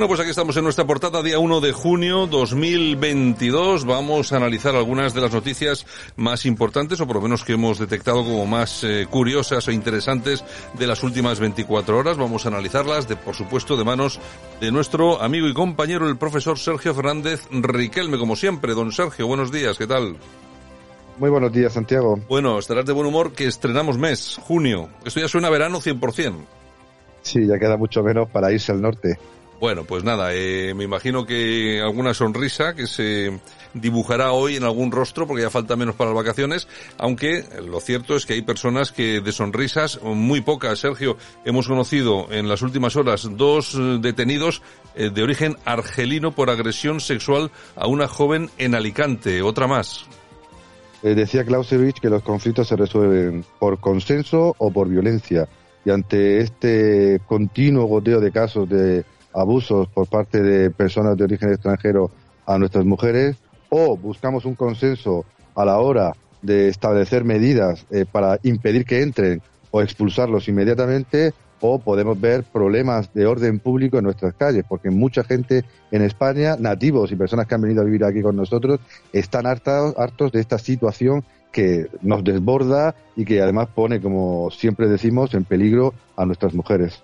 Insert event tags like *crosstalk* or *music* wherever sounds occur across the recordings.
Bueno, pues aquí estamos en nuestra portada, día 1 de junio 2022. Vamos a analizar algunas de las noticias más importantes, o por lo menos que hemos detectado como más eh, curiosas e interesantes de las últimas 24 horas. Vamos a analizarlas, de, por supuesto, de manos de nuestro amigo y compañero, el profesor Sergio Fernández Riquelme, como siempre. Don Sergio, buenos días, ¿qué tal? Muy buenos días, Santiago. Bueno, estarás de buen humor que estrenamos mes, junio. Esto ya suena verano 100%. Sí, ya queda mucho menos para irse al norte. Bueno, pues nada, eh, me imagino que alguna sonrisa que se dibujará hoy en algún rostro porque ya falta menos para las vacaciones, aunque lo cierto es que hay personas que de sonrisas, muy pocas, Sergio, hemos conocido en las últimas horas dos eh, detenidos eh, de origen argelino por agresión sexual a una joven en Alicante, otra más. Eh, decía Clausewitz que los conflictos se resuelven por consenso o por violencia. Y ante este continuo goteo de casos de abusos por parte de personas de origen extranjero a nuestras mujeres o buscamos un consenso a la hora de establecer medidas eh, para impedir que entren o expulsarlos inmediatamente o podemos ver problemas de orden público en nuestras calles, porque mucha gente en España, nativos y personas que han venido a vivir aquí con nosotros, están hartos, hartos de esta situación que nos desborda y que además pone, como siempre decimos, en peligro a nuestras mujeres.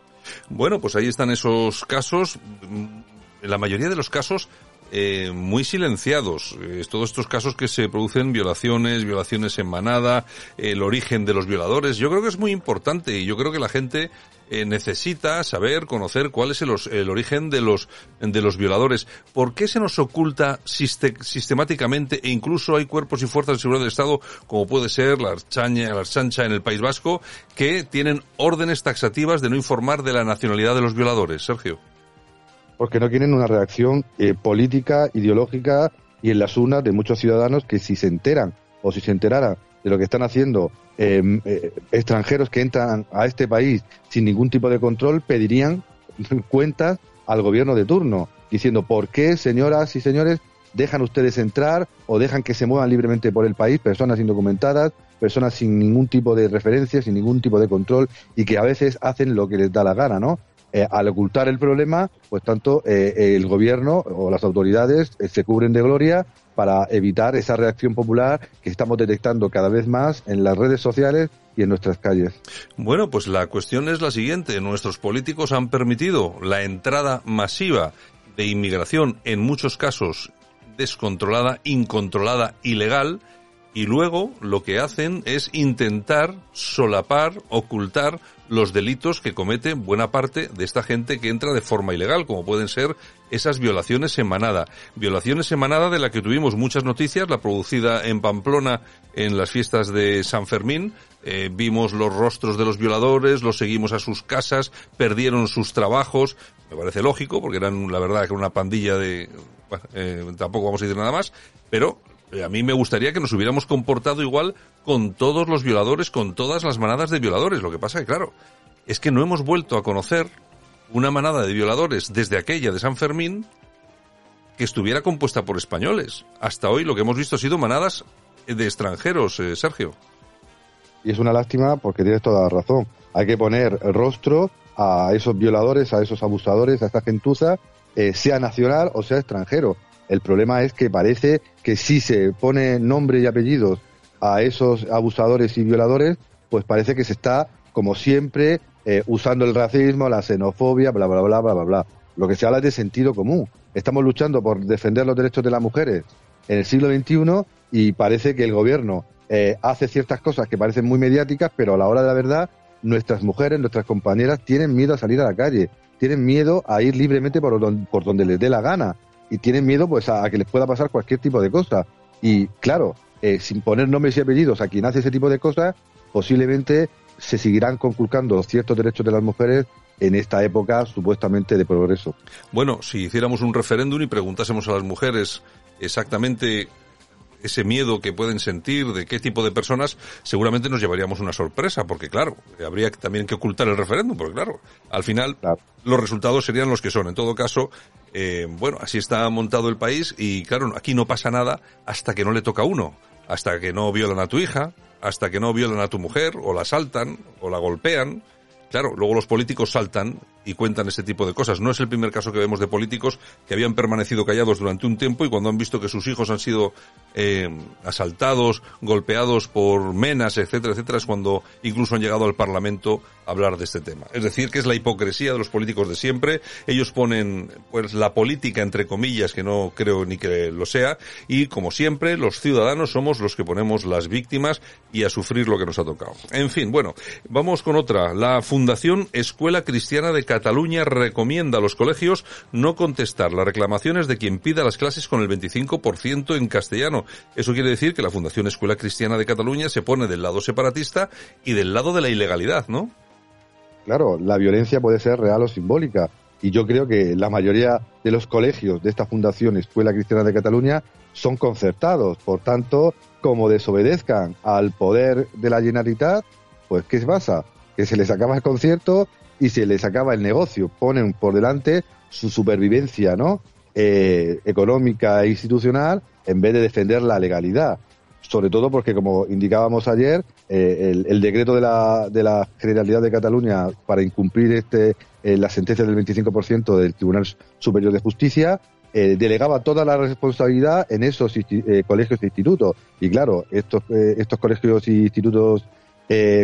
Bueno, pues ahí están esos casos. En la mayoría de los casos eh, muy silenciados. Eh, todos estos casos que se producen violaciones, violaciones en manada, el origen de los violadores. Yo creo que es muy importante y yo creo que la gente eh, necesita saber, conocer cuál es el, origen de los, de los violadores. ¿Por qué se nos oculta sistemáticamente e incluso hay cuerpos y fuerzas de seguridad del Estado, como puede ser la Archaña, la Archancha en el País Vasco, que tienen órdenes taxativas de no informar de la nacionalidad de los violadores? Sergio porque no quieren una reacción eh, política, ideológica y en las urnas de muchos ciudadanos que si se enteran o si se enteraran de lo que están haciendo em, eh, extranjeros que entran a este país sin ningún tipo de control, pedirían *laughs* cuentas al gobierno de turno, diciendo por qué, señoras y señores, dejan ustedes entrar o dejan que se muevan libremente por el país personas indocumentadas, personas sin ningún tipo de referencia, sin ningún tipo de control y que a veces hacen lo que les da la gana, ¿no? Eh, al ocultar el problema, pues tanto eh, el gobierno o las autoridades eh, se cubren de gloria para evitar esa reacción popular que estamos detectando cada vez más en las redes sociales y en nuestras calles. Bueno, pues la cuestión es la siguiente. Nuestros políticos han permitido la entrada masiva de inmigración, en muchos casos descontrolada, incontrolada, ilegal, y luego lo que hacen es intentar solapar, ocultar los delitos que comete buena parte de esta gente que entra de forma ilegal, como pueden ser esas violaciones en manada. Violaciones en manada de la que tuvimos muchas noticias, la producida en Pamplona en las fiestas de San Fermín. Eh, vimos los rostros de los violadores, los seguimos a sus casas, perdieron sus trabajos. Me parece lógico, porque eran, la verdad, que una pandilla de... Eh, tampoco vamos a decir nada más, pero a mí me gustaría que nos hubiéramos comportado igual con todos los violadores, con todas las manadas de violadores. Lo que pasa que, claro, es que no hemos vuelto a conocer una manada de violadores desde aquella de San Fermín que estuviera compuesta por españoles. Hasta hoy lo que hemos visto ha sido manadas de extranjeros, eh, Sergio. Y es una lástima porque tienes toda la razón. Hay que poner rostro a esos violadores, a esos abusadores, a esta gentuza, eh, sea nacional o sea extranjero. El problema es que parece que si se pone nombre y apellidos a esos abusadores y violadores, pues parece que se está, como siempre, eh, usando el racismo, la xenofobia, bla, bla, bla, bla, bla, bla. Lo que se habla es de sentido común. Estamos luchando por defender los derechos de las mujeres en el siglo XXI y parece que el gobierno eh, hace ciertas cosas que parecen muy mediáticas, pero a la hora de la verdad, nuestras mujeres, nuestras compañeras tienen miedo a salir a la calle, tienen miedo a ir libremente por por donde les dé la gana y tienen miedo pues a, que les pueda pasar cualquier tipo de cosa. Y claro, eh, sin poner nombres y apellidos a quien hace ese tipo de cosas, posiblemente se seguirán conculcando ciertos derechos de las mujeres en esta época supuestamente de progreso. Bueno, si hiciéramos un referéndum y preguntásemos a las mujeres exactamente ese miedo que pueden sentir, de qué tipo de personas, seguramente nos llevaríamos una sorpresa, porque claro, habría también que ocultar el referéndum, porque claro, al final los resultados serían los que son. En todo caso, eh, bueno, así está montado el país y claro, aquí no pasa nada hasta que no le toca a uno, hasta que no violan a tu hija, hasta que no violan a tu mujer, o la asaltan, o la golpean. Claro, luego los políticos saltan y cuentan ese tipo de cosas. No es el primer caso que vemos de políticos que habían permanecido callados durante un tiempo y cuando han visto que sus hijos han sido eh, asaltados, golpeados por menas, etcétera, etcétera, es cuando incluso han llegado al Parlamento a hablar de este tema. Es decir, que es la hipocresía de los políticos de siempre. Ellos ponen pues la política entre comillas, que no creo ni que lo sea, y como siempre, los ciudadanos somos los que ponemos las víctimas y a sufrir lo que nos ha tocado. En fin, bueno, vamos con otra. La Fundación Escuela Cristiana de recomienda a los colegios no contestar las reclamaciones de quien pida las clases con el 25% en castellano. Eso quiere decir que la Fundación Escuela Cristiana de Cataluña se pone del lado separatista y del lado de la ilegalidad, ¿no? Claro, la violencia puede ser real o simbólica. Y yo creo que la mayoría de los colegios de esta Fundación Escuela Cristiana de Cataluña son concertados. Por tanto, como desobedezcan al poder de la Generalitat, pues ¿qué pasa? Que se les acaba el concierto y se les acaba el negocio. Ponen por delante su supervivencia, ¿no? Eh, económica e institucional en vez de defender la legalidad. Sobre todo porque, como indicábamos ayer, eh, el, decreto de la, de la Generalidad de Cataluña para incumplir este, eh, la sentencia del 25% del Tribunal Superior de Justicia delegaba toda la responsabilidad en esos colegios e institutos. Y claro, estos, estos colegios e institutos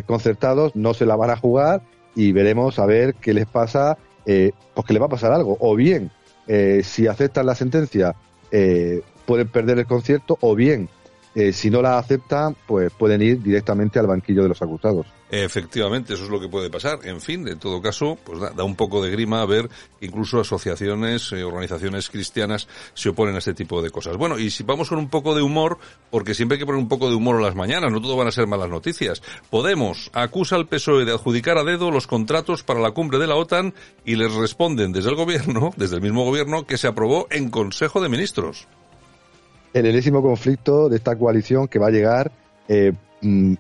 concertados no se la van a jugar y veremos a ver qué les pasa, eh, pues que les va a pasar algo. O bien, eh, si aceptan la sentencia, eh, pueden perder el concierto, o bien, eh, si no la aceptan, pues pueden ir directamente al banquillo de los acusados. Efectivamente, eso es lo que puede pasar. En fin, en todo caso, pues da, un poco de grima ver que incluso asociaciones, eh, organizaciones cristianas se oponen a este tipo de cosas. Bueno, y si vamos con un poco de humor, porque siempre hay que poner un poco de humor en las mañanas, no todo van a ser malas noticias. Podemos acusa al PSOE de adjudicar a dedo los contratos para la cumbre de la OTAN y les responden desde el gobierno, *laughs* desde el mismo gobierno, que se aprobó en Consejo de Ministros el enésimo conflicto de esta coalición que va a llegar, eh,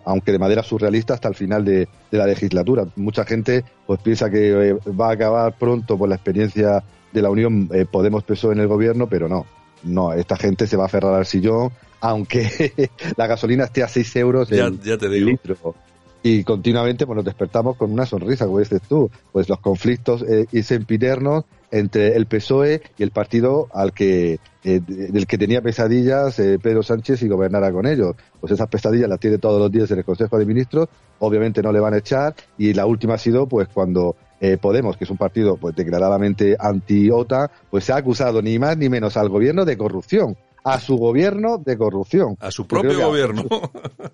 aunque de manera surrealista, hasta el final de, la legislatura. Mucha gente pues piensa que eh, va a acabar pronto por la experiencia de la Unión eh, Podemos PSOE en el gobierno, pero no. No, esta gente se va a aferrar al sillón, aunque *laughs* la gasolina esté a 6 euros el, ya, te digo. litro y continuamente pues nos despertamos con una sonrisa, como dices tú, pues los conflictos eh, y sempiternos entre el PSOE y el partido al que eh, del que tenía pesadillas eh, Pedro Sánchez y gobernara con ellos. Pues esas pesadillas las tiene todos los días en el Consejo de Ministros, obviamente no le van a echar y la última ha sido pues cuando eh, Podemos, que es un partido pues declaradamente anti-OTA, pues se ha acusado ni más ni menos al gobierno de corrupción a su gobierno de corrupción. A su propio gobierno.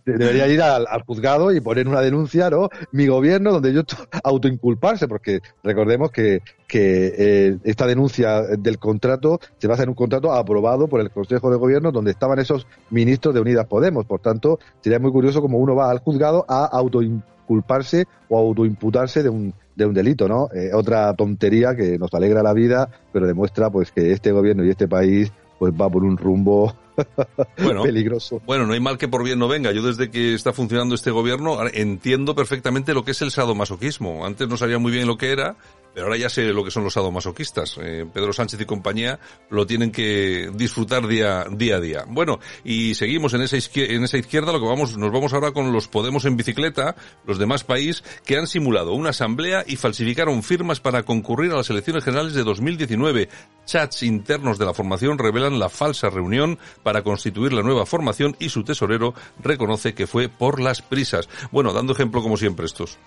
Debería ir al, juzgado y poner una denuncia, ¿no? Mi gobierno, donde yo autoinculparse, porque recordemos que, que eh, esta denuncia del contrato se basa en un contrato aprobado por el Consejo de Gobierno, donde estaban esos ministros de Unidas Podemos. Por tanto, sería muy curioso como uno va al juzgado a autoinculparse o autoimputarse de un de un delito, ¿no? Eh, otra tontería que nos alegra la vida, pero demuestra pues que este gobierno y este país pues va por un rumbo *laughs* bueno, peligroso. Bueno, no hay mal que por bien no venga. Yo desde que está funcionando este gobierno entiendo perfectamente lo que es el sadomasoquismo. Antes no sabía muy bien lo que era pero ahora ya sé lo que son los sadomasoquistas. Eh, Pedro Sánchez y compañía lo tienen que disfrutar día, día a día. Bueno, y seguimos en esa, izquierda, en esa izquierda, lo que vamos, nos vamos ahora con los Podemos en bicicleta, los demás países, que han simulado una asamblea y falsificaron firmas para concurrir a las elecciones generales de 2019. Chats internos de la formación revelan la falsa reunión para constituir la nueva formación y su tesorero reconoce que fue por las prisas. Bueno, dando ejemplo como siempre estos.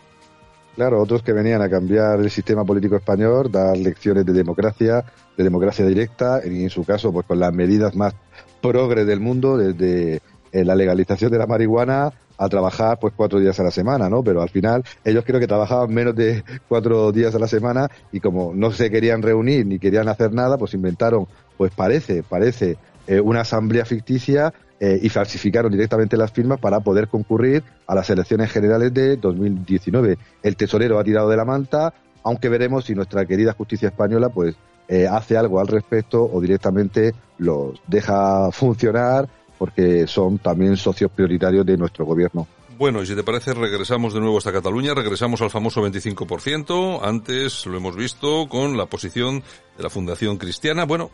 Claro, otros que venían a cambiar el sistema político español, dar lecciones de democracia, de democracia directa, y en su caso, pues con las medidas más progres del mundo, desde eh, la legalización de la marihuana a trabajar pues cuatro días a la semana, ¿no? Pero al final ellos creo que trabajaban menos de cuatro días a la semana y como no se querían reunir ni querían hacer nada, pues inventaron, pues parece, parece eh, una asamblea ficticia eh, y falsificaron directamente las firmas para poder concurrir a las elecciones generales de 2019. El tesorero ha tirado de la manta, aunque veremos si nuestra querida justicia española pues eh, hace algo al respecto o directamente los deja *laughs* funcionar porque son también socios prioritarios de nuestro gobierno. Bueno, y si te parece, regresamos de nuevo hasta Cataluña, regresamos al famoso 25%. Antes lo hemos visto con la posición de la Fundación Cristiana. Bueno,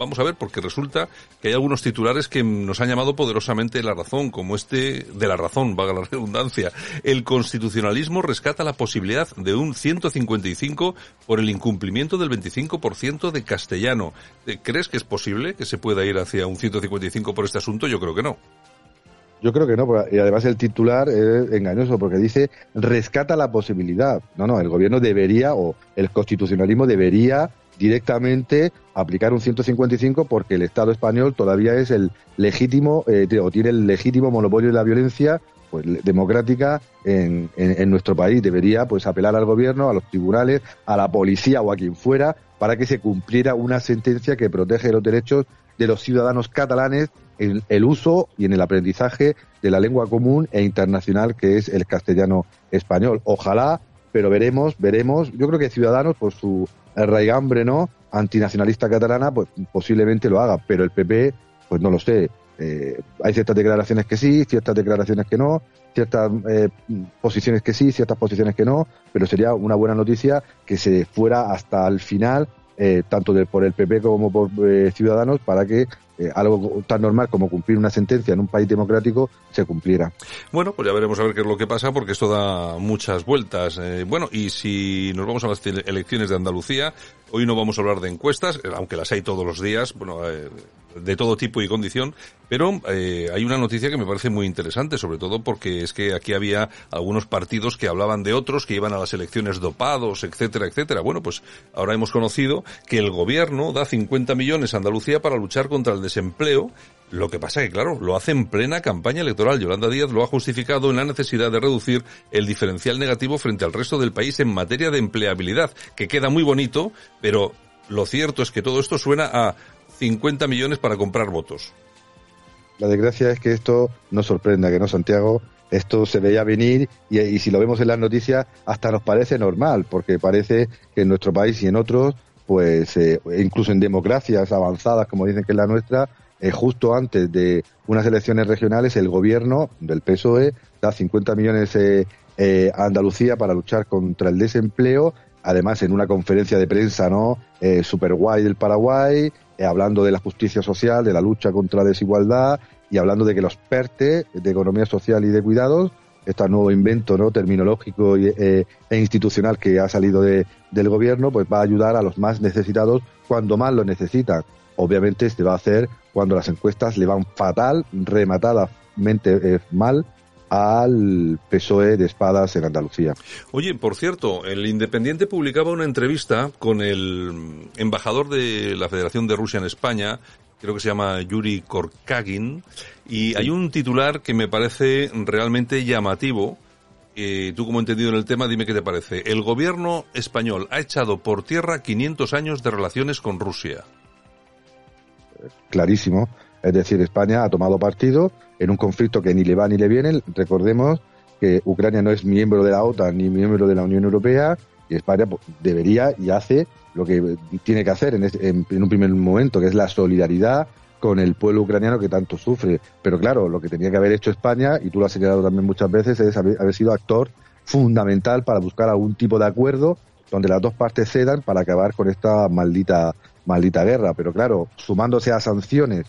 vamos a ver, porque resulta que hay algunos titulares que nos han llamado poderosamente la razón, como este de la razón, vaga la redundancia. El constitucionalismo rescata la posibilidad de un 155 por el incumplimiento del 25% de castellano. ¿Crees que es posible que se pueda ir hacia un 155 por este asunto? Yo creo que no. Yo creo que no, y además el titular es engañoso porque dice rescata la posibilidad. No, no, el gobierno debería o el constitucionalismo debería directamente aplicar un 155 porque el Estado español todavía es el legítimo eh, o tiene el legítimo monopolio de la violencia pues democrática en, en, nuestro país debería pues apelar al gobierno, a los tribunales, a la policía o a quien fuera para que se cumpliera una sentencia que protege los derechos de los ciudadanos catalanes en el uso y en el aprendizaje de la lengua común e internacional que es el castellano español. Ojalá, pero veremos, veremos. Yo creo que Ciudadanos, por su raigambre, ¿no? Antinacionalista catalana, pues posiblemente lo haga, pero el PP, pues no lo sé. Eh, hay ciertas declaraciones que sí, ciertas declaraciones que no, ciertas eh, posiciones que sí, ciertas posiciones que no, pero sería una buena noticia que se fuera hasta el final eh, tanto por el PP como por eh, Ciudadanos, para que eh, algo tan normal como cumplir una sentencia en un país democrático se cumpliera. Bueno, pues ya veremos a ver qué es lo que pasa, porque esto da muchas vueltas. bueno, y si nos vamos a las elecciones de Andalucía, hoy no vamos a hablar de encuestas, aunque las hay todos los días, bueno, de todo tipo y condición, pero eh, hay una noticia que me parece muy interesante, sobre todo porque es que aquí había algunos partidos que hablaban de otros que iban a las elecciones dopados, etcétera, etcétera. Bueno, pues ahora hemos conocido que el gobierno da 50 millones a Andalucía para luchar contra el desempleo. Lo que pasa que, claro, lo hace en plena campaña electoral. Yolanda Díaz lo ha justificado en la necesidad de reducir el diferencial negativo frente al resto del país en materia de empleabilidad, que queda muy bonito, pero lo cierto es que todo esto suena a 50 millones para comprar votos. La desgracia es que esto no sorprenda, que no, Santiago. Esto se veía venir y, si lo vemos en las noticias hasta nos parece normal, porque parece que en nuestro país y en otros, pues eh, incluso en democracias avanzadas, como dicen que es la nuestra, eh, justo antes de unas elecciones regionales, el gobierno del PSOE da 50 millones eh, a Andalucía para luchar contra el desempleo, además en una conferencia de prensa, ¿no? super guay del Paraguay, eh, hablando de la justicia social, de la lucha contra la desigualdad y hablando de que los PERTE, de economía social y de cuidados, este nuevo invento no terminológico eh, e institucional que ha salido de, del gobierno, pues va a ayudar a los más necesitados cuando más lo necesitan. Obviamente se va a hacer cuando las encuestas le van fatal, rematadamente eh, mal al PSOE de espadas en Andalucía. Oye, por cierto, el Independiente publicaba una entrevista con el embajador de la Federación de Rusia en España, creo que se llama Yuri Korkagin, y hay un titular que me parece realmente llamativo. Eh, tú como entendido en el tema, dime qué te parece. El gobierno español ha echado por tierra 500 años de relaciones con Rusia. Clarísimo. Es decir, España ha tomado partido en un conflicto que ni le va ni le viene. Recordemos que Ucrania no es miembro de la OTAN ni miembro de la Unión Europea y España pues, debería y hace lo que tiene que hacer en, un primer momento, que es la solidaridad con el pueblo ucraniano que tanto sufre. Pero claro, lo que tenía que haber hecho España, y tú lo has señalado también muchas veces, es haber sido actor fundamental para buscar algún tipo de acuerdo donde las dos partes cedan para acabar con esta maldita maldita guerra. Pero claro, sumándose a sanciones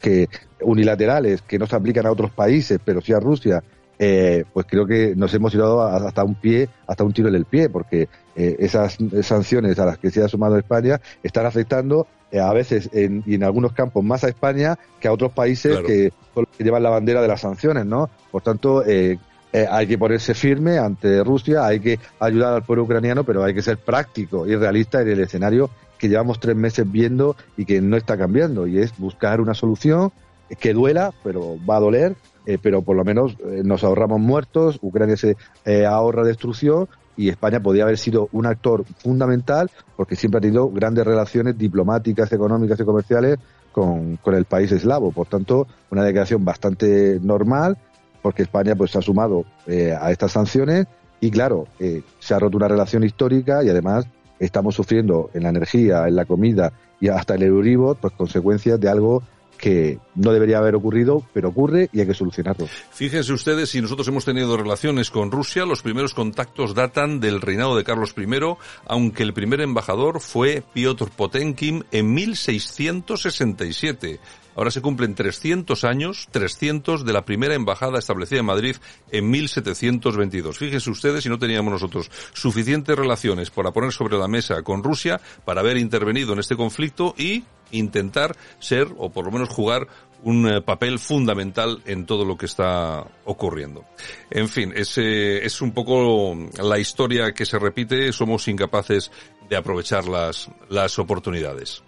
que unilaterales que no se aplican a otros países, pero sí a Rusia, eh, pues creo que nos hemos tirado hasta un pie, hasta un tiro en el pie, porque eh, esas sanciones a las que se ha sumado España están afectando eh, a veces en, y en algunos campos más a España que a otros países que, que, llevan la bandera de las sanciones, ¿no? Por tanto, hay que ponerse firme ante Rusia, hay que ayudar al pueblo ucraniano, pero hay que ser práctico y realista en el escenario que llevamos tres meses viendo y que no está cambiando, y es buscar una solución que duela, pero va a doler, eh, pero por lo menos eh, nos ahorramos muertos, Ucrania se eh, ahorra destrucción y España podría haber sido un actor fundamental porque siempre ha tenido grandes relaciones diplomáticas, económicas y comerciales con, con el país eslavo. Por tanto, una declaración bastante normal porque España pues se ha sumado a estas sanciones y claro, se ha roto una relación histórica y además estamos sufriendo en la energía, en la comida y hasta el Euribor, pues consecuencias de algo que no debería haber ocurrido, pero ocurre y hay que solucionarlo. Fíjense ustedes, si nosotros hemos tenido relaciones con Rusia, los primeros contactos datan del reinado de Carlos I, aunque el primer embajador fue Piotr Potenkin en 1667. Ahora se cumplen 300 años, 300 de la primera embajada establecida en Madrid en 1722. Fíjense ustedes si no teníamos nosotros suficientes relaciones para poner sobre la mesa con Rusia para haber intervenido en este conflicto y intentar ser, o por lo menos jugar, un eh, papel fundamental en todo lo que está ocurriendo. En fin, ese es un poco la historia que se repite, somos incapaces de aprovechar las, las oportunidades.